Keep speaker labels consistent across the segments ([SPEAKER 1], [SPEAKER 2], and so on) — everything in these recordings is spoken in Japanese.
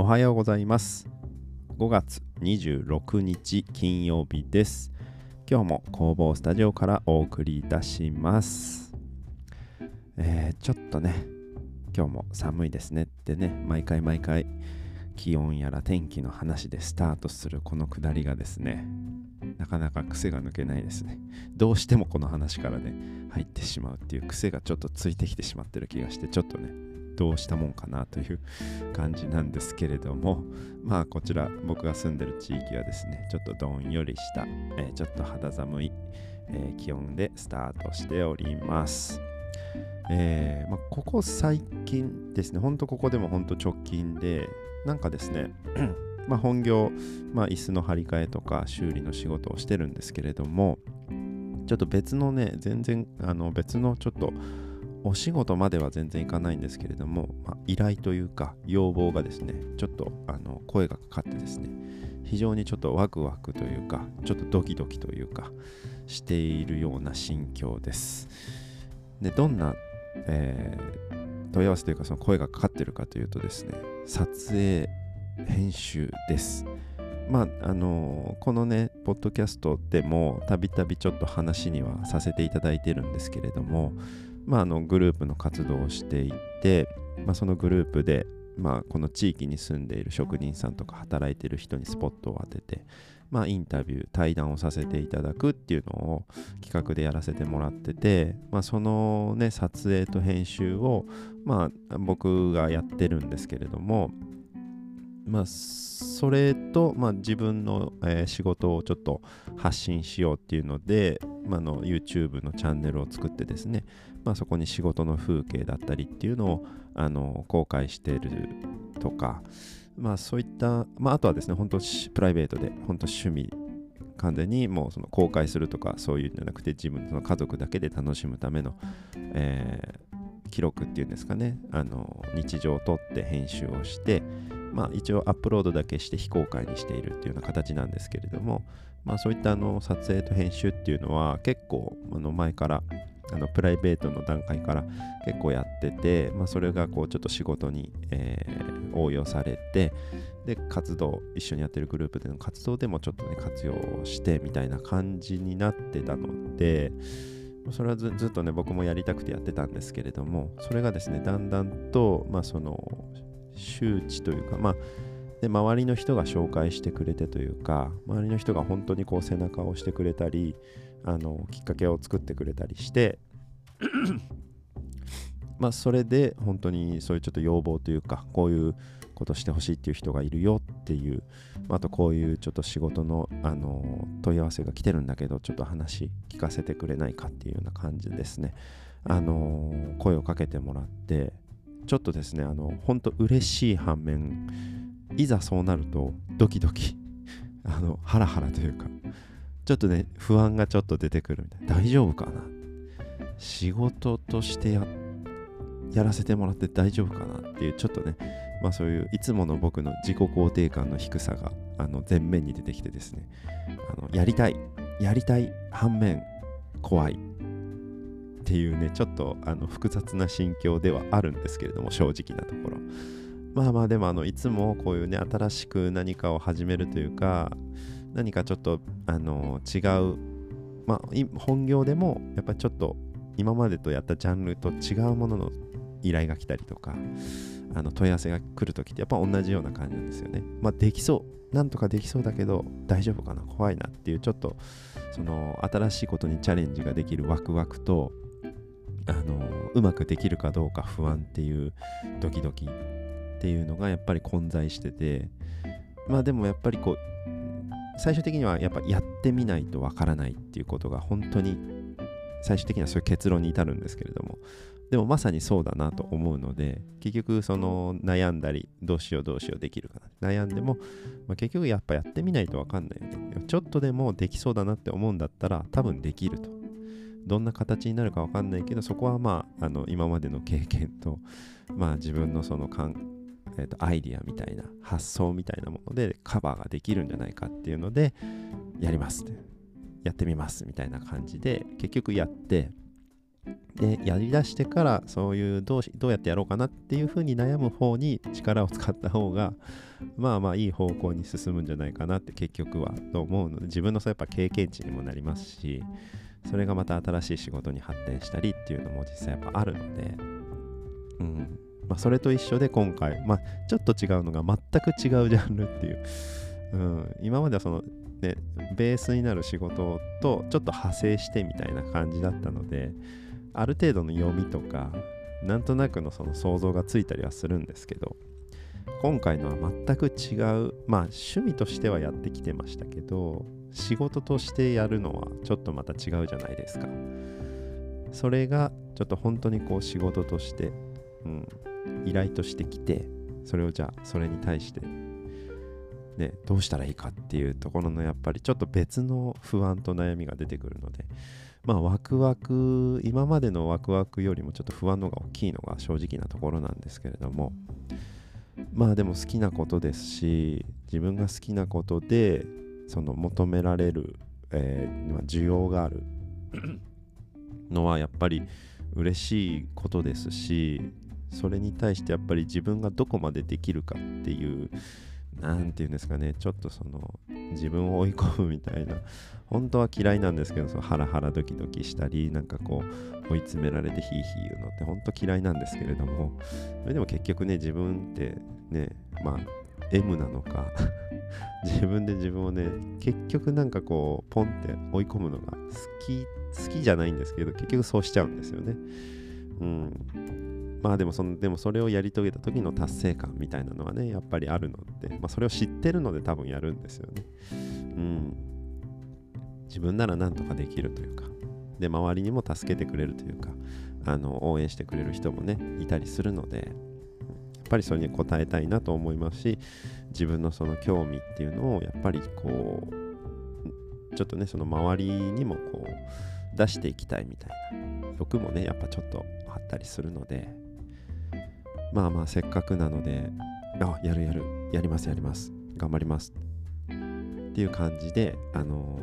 [SPEAKER 1] おはようございます。5月26日金曜日です。今日も工房スタジオからお送りいたします。えー、ちょっとね今日も寒いですねってね毎回毎回気温やら天気の話でスタートするこのくだりがですねなかなか癖が抜けないですね。どうしてもこの話からね入ってしまうっていう癖がちょっとついてきてしまってる気がしてちょっとねどうしたもんかなという感じなんですけれども まあこちら僕が住んでる地域はですねちょっとどんよりした、えー、ちょっと肌寒い、えー、気温でスタートしております。えーまあ、ここ最近ですね、ほんとここでもほんと直近で、なんかですね、まあ本業、まあ椅子の張り替えとか修理の仕事をしてるんですけれども、ちょっと別のね、全然あの別のちょっとお仕事までは全然いかないんですけれども、まあ、依頼というか要望がですね、ちょっとあの声がかかってですね、非常にちょっとワクワクというか、ちょっとドキドキというか、しているような心境です。で、どんなえー、問い合わせというかその声がかかってるかというとですね撮影編集ですまああのー、このねポッドキャストでもたびたびちょっと話にはさせていただいてるんですけれどもまああのグループの活動をしていて、まあ、そのグループでまあこの地域に住んでいる職人さんとか働いてる人にスポットを当ててまあ、インタビュー対談をさせていただくっていうのを企画でやらせてもらってて、まあ、そのね撮影と編集を、まあ、僕がやってるんですけれども、まあ、それと、まあ、自分の、えー、仕事をちょっと発信しようっていうので、まあ、の YouTube のチャンネルを作ってですね、まあ、そこに仕事の風景だったりっていうのをあの公開してるとか、まあそういった、まああとはですね、本当プライベートで、本当趣味、完全にもうその公開するとかそういうんじゃなくて自分の家族だけで楽しむための、えー、記録っていうんですかね、あの日常を撮って編集をして、まあ一応アップロードだけして非公開にしているっていうような形なんですけれども、まあそういったあの撮影と編集っていうのは結構あの前からあのプライベートの段階から結構やってて、まあ、それがこうちょっと仕事に、えー、応用されてで活動一緒にやってるグループでの活動でもちょっとね活用してみたいな感じになってたのでそれはずっとね僕もやりたくてやってたんですけれどもそれがですねだんだんとまあその周知というかまあで周りの人が紹介してくれてというか周りの人が本当にこう背中を押してくれたりあのきっかけを作ってくれたりしてまあそれで本当にそういうちょっと要望というかこういうことしてほしいっていう人がいるよっていうあとこういうちょっと仕事のあの問い合わせが来てるんだけどちょっと話聞かせてくれないかっていうような感じですね。あの声をかけてもらってちょっとですねあの本当嬉しい反面いざそうなるとドキドキ あのハラハラというかちょっとね、不安がちょっと出てくるみたいな。大丈夫かな？仕事としてややらせてもらって大丈夫かな？っていう、ちょっとね、まあそういういつもの僕の自己肯定感の低さがあの前面に出てきてですね、あのやりたい、やりたい反面怖い。っていうね、ちょっとあの複雑な心境ではあるんですけれども、正直なところ。まあまあでもあのいつもこういうね新しく何かを始めるというか何かちょっとあの違う、まあ、本業でもやっぱちょっと今までとやったジャンルと違うものの依頼が来たりとかあの問い合わせが来るときってやっぱ同じような感じなんですよね。まあできそう。なんとかできそうだけど大丈夫かな怖いなっていうちょっとその新しいことにチャレンジができるワクワクとあのうまくできるかどうか不安っていうドキドキっていうのがやっぱり混在しててまあでもやっぱりこう最終的にはやっぱやってみないとわからないっていうことが本当に最終的にはそういう結論に至るんですけれどもでもまさにそうだなと思うので結局その悩んだりどうしようどうしようできるかな悩んでも、まあ、結局やっぱやってみないとわかんないよね。ちょっとでもできそうだなって思うんだったら多分できると。どんな形になるかわかんないけどそこはまああの今までの経験とまあ自分のその感えーと、アイディアみたいな発想みたいなものでカバーができるんじゃないかっていうのでやります。ってやってみますみたいな感じで結局やってでやりだしてからそういうどうどうやってやろうかなっていうふうに悩む方に力を使った方がまあまあいい方向に進むんじゃないかなって結局はと思うので自分のそうやっぱ経験値にもなりますしそれがまた新しい仕事に発展したりっていうのも実際やっぱあるので、うん。まあ、それと一緒で今回、まあ、ちょっと違うのが全く違うジャンルっていう、うん、今まではそのねベースになる仕事とちょっと派生してみたいな感じだったのである程度の読みとかなんとなくのその想像がついたりはするんですけど今回のは全く違うまあ趣味としてはやってきてましたけど仕事としてやるのはちょっとまた違うじゃないですか。それがちょっと本当にこう仕事として、うん、依頼としてきてそれをじゃあそれに対してねどうしたらいいかっていうところのやっぱりちょっと別の不安と悩みが出てくるのでまあワクワク今までのワクワクよりもちょっと不安のが大きいのが正直なところなんですけれどもまあでも好きなことですし自分が好きなことでその求められる、えー、需要がある のはやっぱり嬉しいことですしそれに対してやっぱり自分がどこまでできるかっていう何て言うんですかねちょっとその自分を追い込むみたいな本当は嫌いなんですけどそのハラハラドキドキしたりなんかこう追い詰められてヒーヒー言うのって本当嫌いなんですけれどもそれでも結局ね自分ってねまあ M なのか。自分で自分をね結局なんかこうポンって追い込むのが好き好きじゃないんですけど結局そうしちゃうんですよね。うん。まあでもそのでもそれをやり遂げた時の達成感みたいなのはねやっぱりあるので、まあ、それを知ってるので多分やるんですよね。うん。自分なら何とかできるというかで周りにも助けてくれるというかあの応援してくれる人もねいたりするのでぱりそれに応えたいなと思いますし自分のその興味っていうのをやっぱりこうちょっとねその周りにもこう出していきたいみたいな欲もねやっぱちょっとあったりするのでまあまあせっかくなのであやるやるやりますやります頑張りますっていう感じであの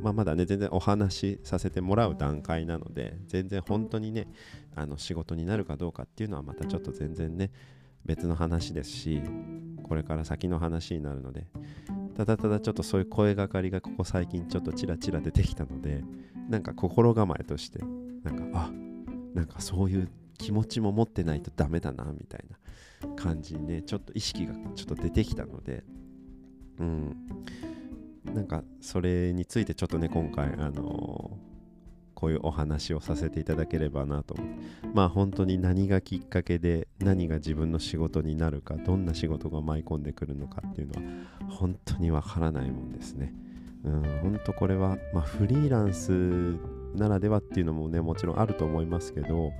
[SPEAKER 1] ー、まあ、まだね全然お話しさせてもらう段階なので全然本当にねあの仕事になるかどうかっていうのはまたちょっと全然ね別の話ですしこれから先の話になるのでただただちょっとそういう声がかりがここ最近ちょっとちらちら出てきたのでなんか心構えとしてなんかあなんかそういう気持ちも持ってないとダメだなみたいな感じにねちょっと意識がちょっと出てきたのでうん。なんかそれについてちょっとね今回あのーこういうお話をさせていただければなと思ってまあ本当に何がきっかけで何が自分の仕事になるかどんな仕事が舞い込んでくるのかっていうのは本当にわからないもんですね。うん、本当これは、まあ、フリーランスならではっていうのもねもちろんあると思いますけど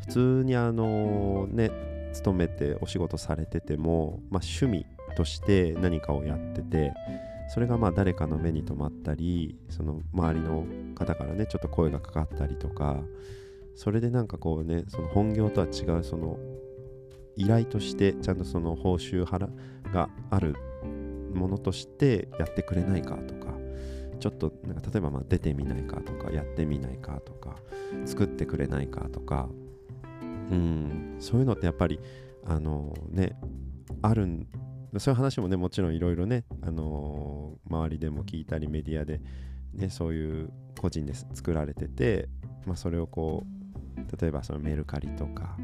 [SPEAKER 1] 普通にあのね勤めてお仕事されてても、まあ、趣味として何かをやっててそれがまあ誰かの目に留まったりその周りの方からねちょっと声がかかったりとかそれでなんかこうねその本業とは違うその依頼としてちゃんとその報酬払があるものとしてやってくれないかとかちょっとなんか例えばまあ出てみないかとかやってみないかとか作ってくれないかとかうんそういうのってやっぱりあのねあるんそういう話もねもちろんいろいろね、あのー、周りでも聞いたりメディアで、ね、そういう個人で作られてて、まあ、それをこう例えばそのメルカリとか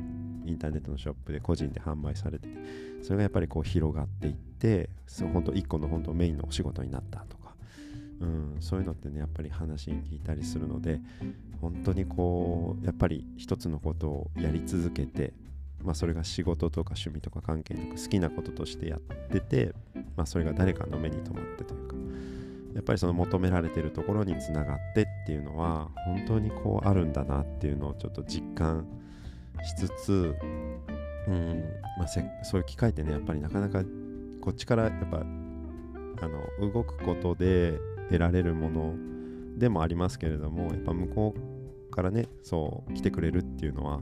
[SPEAKER 1] インターネットのショップで個人で販売されててそれがやっぱりこう広がっていってその本当1個の本当メインのお仕事になったとか、うん、そういうのってねやっぱり話に聞いたりするので本当にこうやっぱり一つのことをやり続けてまあ、それが仕事とか趣味とか関係なく好きなこととしてやってて、まあ、それが誰かの目に留まってというかやっぱりその求められてるところにつながってっていうのは本当にこうあるんだなっていうのをちょっと実感しつつ、うんまあ、そういう機会ってねやっぱりなかなかこっちからやっぱあの動くことで得られるものでもありますけれどもやっぱ向こうからねそう来てくれるっていうのは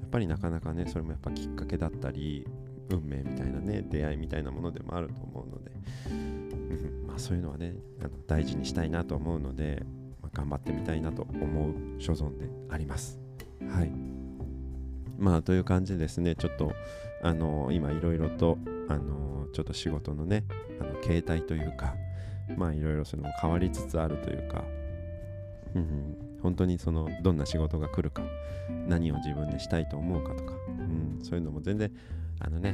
[SPEAKER 1] やっぱりなかなかねそれもやっぱきっかけだったり運命みたいなね出会いみたいなものでもあると思うので、うんまあ、そういうのはねあの大事にしたいなと思うので、まあ、頑張ってみたいなと思う所存であります。はいまあという感じですねちょっとあの今いろいろとあのちょっと仕事のねあの形態というかまあいろいろその変わりつつあるというか、うん、本当にそのどんな仕事が来るか何を自分でしたいと思うかとか、うん、そういうのも全然あのね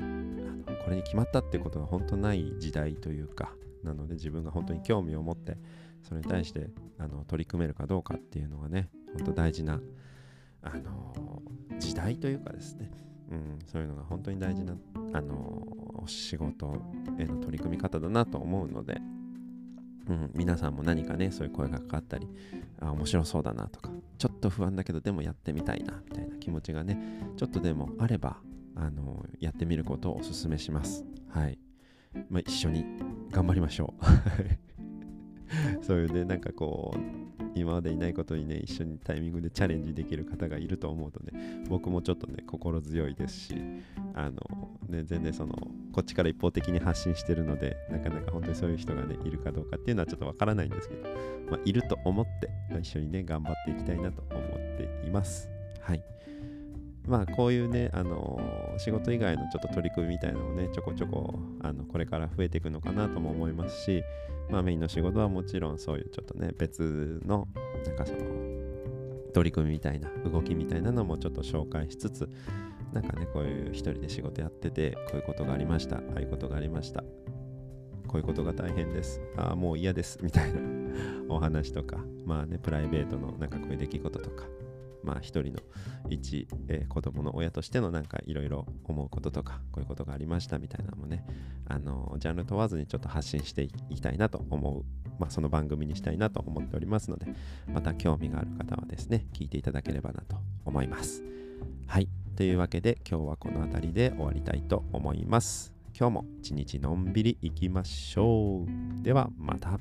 [SPEAKER 1] あのこれに決まったってことが本当ない時代というかなので自分が本当に興味を持ってそれに対してあの取り組めるかどうかっていうのがね本当大事なあの時代というかですね、うん、そういうのが本当に大事なあの仕事への取り組み方だなと思うので、うん、皆さんも何かねそういう声がかかったりあ面白そうだなとかちょっと不安だけどでもやってみたいなみたいな気持ちがねちょっとでもあればあのやってみることをおすすめします。はい、まあ、一緒に頑張りましょう。そういうねなんかこう今までいないことにね一緒にタイミングでチャレンジできる方がいると思うとね僕もちょっとね心強いですしあのね全然そのこっちから一方的に発信してるのでなかなか本当にそういう人がねいるかどうかっていうのはちょっとわからないんですけど、まあ、いると思って、一緒にね頑張っていきたいなと思っています。はい。まあこういうね、あの、仕事以外のちょっと取り組みみたいなのもね、ちょこちょこあのこれから増えていくのかなとも思いますし、まあメインの仕事はもちろんそういうちょっとね、別のなんかその取り組みみたいな動きみたいなのもちょっと紹介しつつ、なんかね、こういう一人で仕事やってて、こういうことがありました、ああいうことがありました、こういうことが大変です、ああ、もう嫌です、みたいなお話とか、まあね、プライベートのなんかこういう出来事とか、まあ一人の一、えー、子供の親としてのなんかいろいろ思うこととかこういうことがありましたみたいなのもねあのジャンル問わずにちょっと発信していきたいなと思うまあ、その番組にしたいなと思っておりますのでまた興味がある方はですね聞いていただければなと思います。はい。というわけで今日はこの辺りで終わりたいと思います。今日も一日のんびりいきましょう。ではまた。